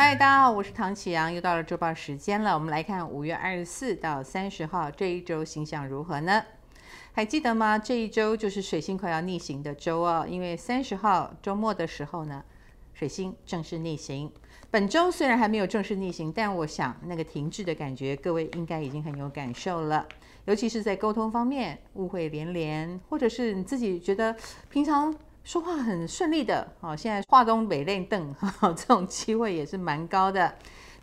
嗨，大家好，我是唐启阳，又到了周报时间了。我们来看五月二十四到三十号这一周星象如何呢？还记得吗？这一周就是水星快要逆行的周哦，因为三十号周末的时候呢，水星正式逆行。本周虽然还没有正式逆行，但我想那个停滞的感觉，各位应该已经很有感受了。尤其是在沟通方面，误会连连，或者是你自己觉得平常。说话很顺利的，哦，现在话东北练邓，这种机会也是蛮高的。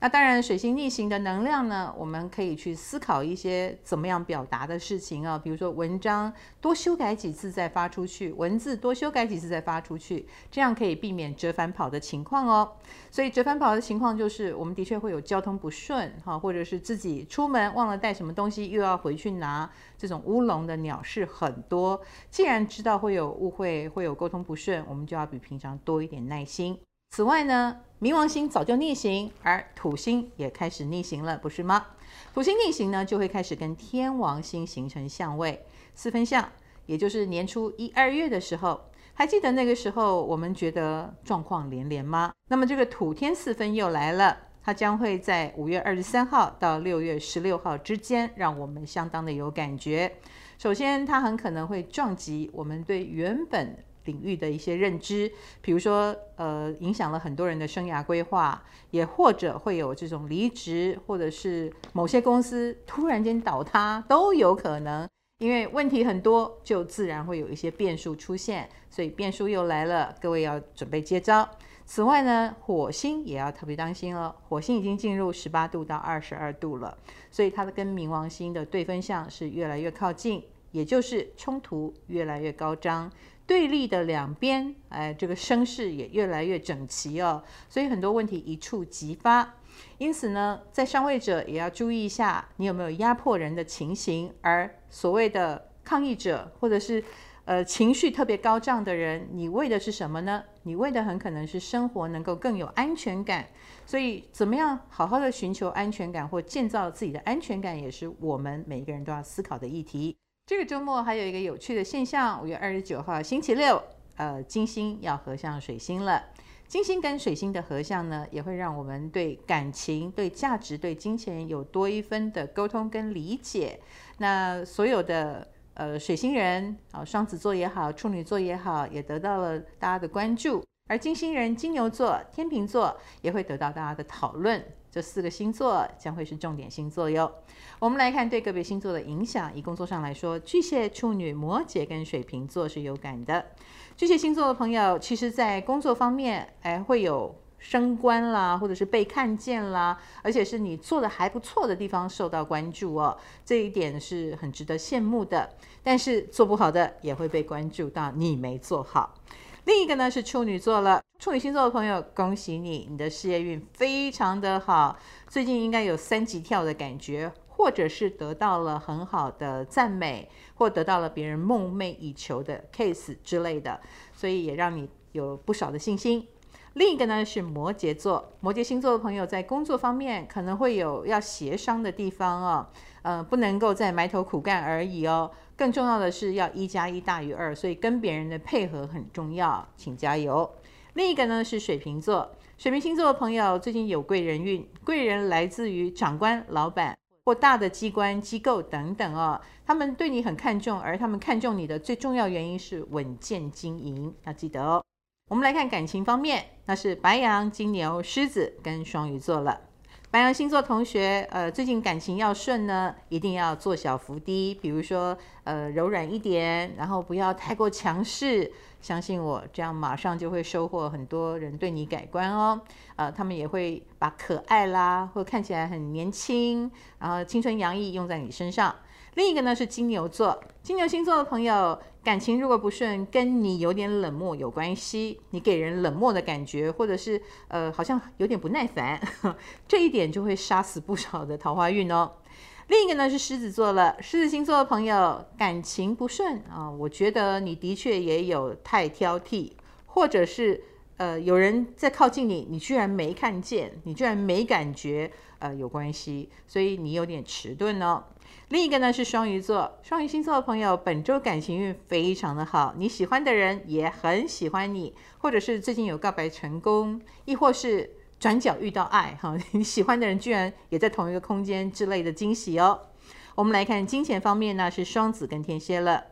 那当然，水星逆行的能量呢，我们可以去思考一些怎么样表达的事情啊，比如说文章多修改几次再发出去，文字多修改几次再发出去，这样可以避免折返跑的情况哦。所以折返跑的情况就是，我们的确会有交通不顺哈，或者是自己出门忘了带什么东西，又要回去拿，这种乌龙的鸟事很多。既然知道会有误会，会有沟通不顺，我们就要比平常多一点耐心。此外呢，冥王星早就逆行，而土星也开始逆行了，不是吗？土星逆行呢，就会开始跟天王星形成相位，四分相，也就是年初一二月的时候，还记得那个时候我们觉得状况连连吗？那么这个土天四分又来了，它将会在五月二十三号到六月十六号之间，让我们相当的有感觉。首先，它很可能会撞击我们对原本领域的一些认知，比如说，呃，影响了很多人的生涯规划，也或者会有这种离职，或者是某些公司突然间倒塌都有可能。因为问题很多，就自然会有一些变数出现，所以变数又来了，各位要准备接招。此外呢，火星也要特别当心哦，火星已经进入十八度到二十二度了，所以它的跟冥王星的对分相是越来越靠近，也就是冲突越来越高涨。对立的两边，哎，这个声势也越来越整齐哦，所以很多问题一触即发。因此呢，在上位者也要注意一下，你有没有压迫人的情形。而所谓的抗议者，或者是呃情绪特别高涨的人，你为的是什么呢？你为的很可能是生活能够更有安全感。所以，怎么样好好的寻求安全感，或建造自己的安全感，也是我们每一个人都要思考的议题。这个周末还有一个有趣的现象，五月二十九号星期六，呃，金星要合向水星了。金星跟水星的合相呢，也会让我们对感情、对价值、对金钱有多一分的沟通跟理解。那所有的呃水星人啊，双子座也好，处女座也好，也得到了大家的关注。而金星人金牛座、天秤座也会得到大家的讨论。这四个星座将会是重点星座哟。我们来看对个别星座的影响。以工作上来说，巨蟹、处女、摩羯跟水瓶座是有感的。巨蟹星座的朋友，其实在工作方面，哎，会有升官啦，或者是被看见啦，而且是你做的还不错的地方受到关注哦。这一点是很值得羡慕的。但是做不好的也会被关注到，你没做好。另一个呢是处女座了，处女星座的朋友，恭喜你，你的事业运非常的好，最近应该有三级跳的感觉，或者是得到了很好的赞美，或得到了别人梦寐以求的 case 之类的，所以也让你有不少的信心。另一个呢是摩羯座，摩羯星座的朋友在工作方面可能会有要协商的地方哦，呃，不能够再埋头苦干而已哦，更重要的是要一加一大于二，所以跟别人的配合很重要，请加油。另一个呢是水瓶座，水瓶星座的朋友最近有贵人运，贵人来自于长官、老板或大的机关、机构等等哦，他们对你很看重，而他们看重你的最重要原因是稳健经营，要记得哦。我们来看感情方面，那是白羊、金牛、狮子跟双鱼座了。白羊星座同学，呃，最近感情要顺呢，一定要做小伏低，比如说，呃，柔软一点，然后不要太过强势。相信我，这样马上就会收获很多人对你改观哦。呃，他们也会把可爱啦，或看起来很年轻，然后青春洋溢用在你身上。另一个呢是金牛座，金牛星座的朋友，感情如果不顺，跟你有点冷漠有关系，你给人冷漠的感觉，或者是呃好像有点不耐烦，这一点就会杀死不少的桃花运哦。另一个呢是狮子座了，狮子星座的朋友感情不顺啊，我觉得你的确也有太挑剔，或者是呃有人在靠近你，你居然没看见，你居然没感觉，呃有关系，所以你有点迟钝哦。另一个呢是双鱼座，双鱼星座的朋友，本周感情运非常的好，你喜欢的人也很喜欢你，或者是最近有告白成功，亦或是转角遇到爱哈，你喜欢的人居然也在同一个空间之类的惊喜哦。我们来看金钱方面呢，是双子跟天蝎了。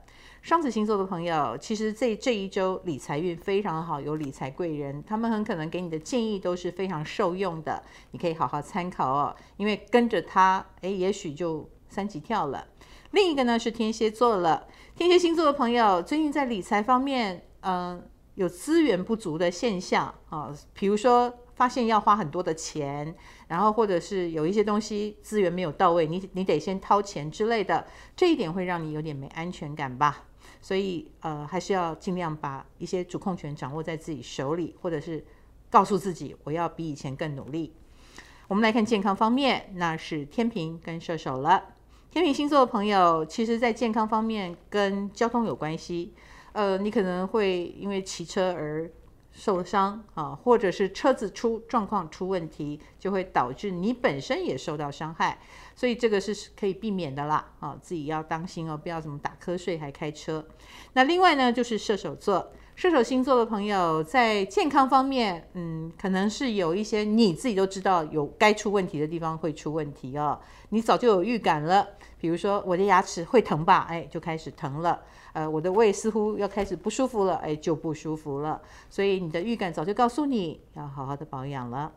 双子星座的朋友，其实这这一周理财运非常好，有理财贵人，他们很可能给你的建议都是非常受用的，你可以好好参考哦。因为跟着他，诶，也许就三级跳了。另一个呢是天蝎座了，天蝎星座的朋友最近在理财方面，嗯、有资源不足的现象啊、比如说。发现要花很多的钱，然后或者是有一些东西资源没有到位，你你得先掏钱之类的，这一点会让你有点没安全感吧。所以呃，还是要尽量把一些主控权掌握在自己手里，或者是告诉自己我要比以前更努力。我们来看健康方面，那是天平跟射手了。天秤星座的朋友，其实在健康方面跟交通有关系，呃，你可能会因为骑车而。受伤啊，或者是车子出状况出问题，就会导致你本身也受到伤害，所以这个是可以避免的啦啊，自己要当心哦，不要怎么打瞌睡还开车。那另外呢，就是射手座，射手星座的朋友在健康方面，嗯，可能是有一些你自己都知道有该出问题的地方会出问题哦，你早就有预感了，比如说我的牙齿会疼吧，哎，就开始疼了。呃，我的胃似乎要开始不舒服了，哎，就不舒服了。所以你的预感早就告诉你要好好的保养了。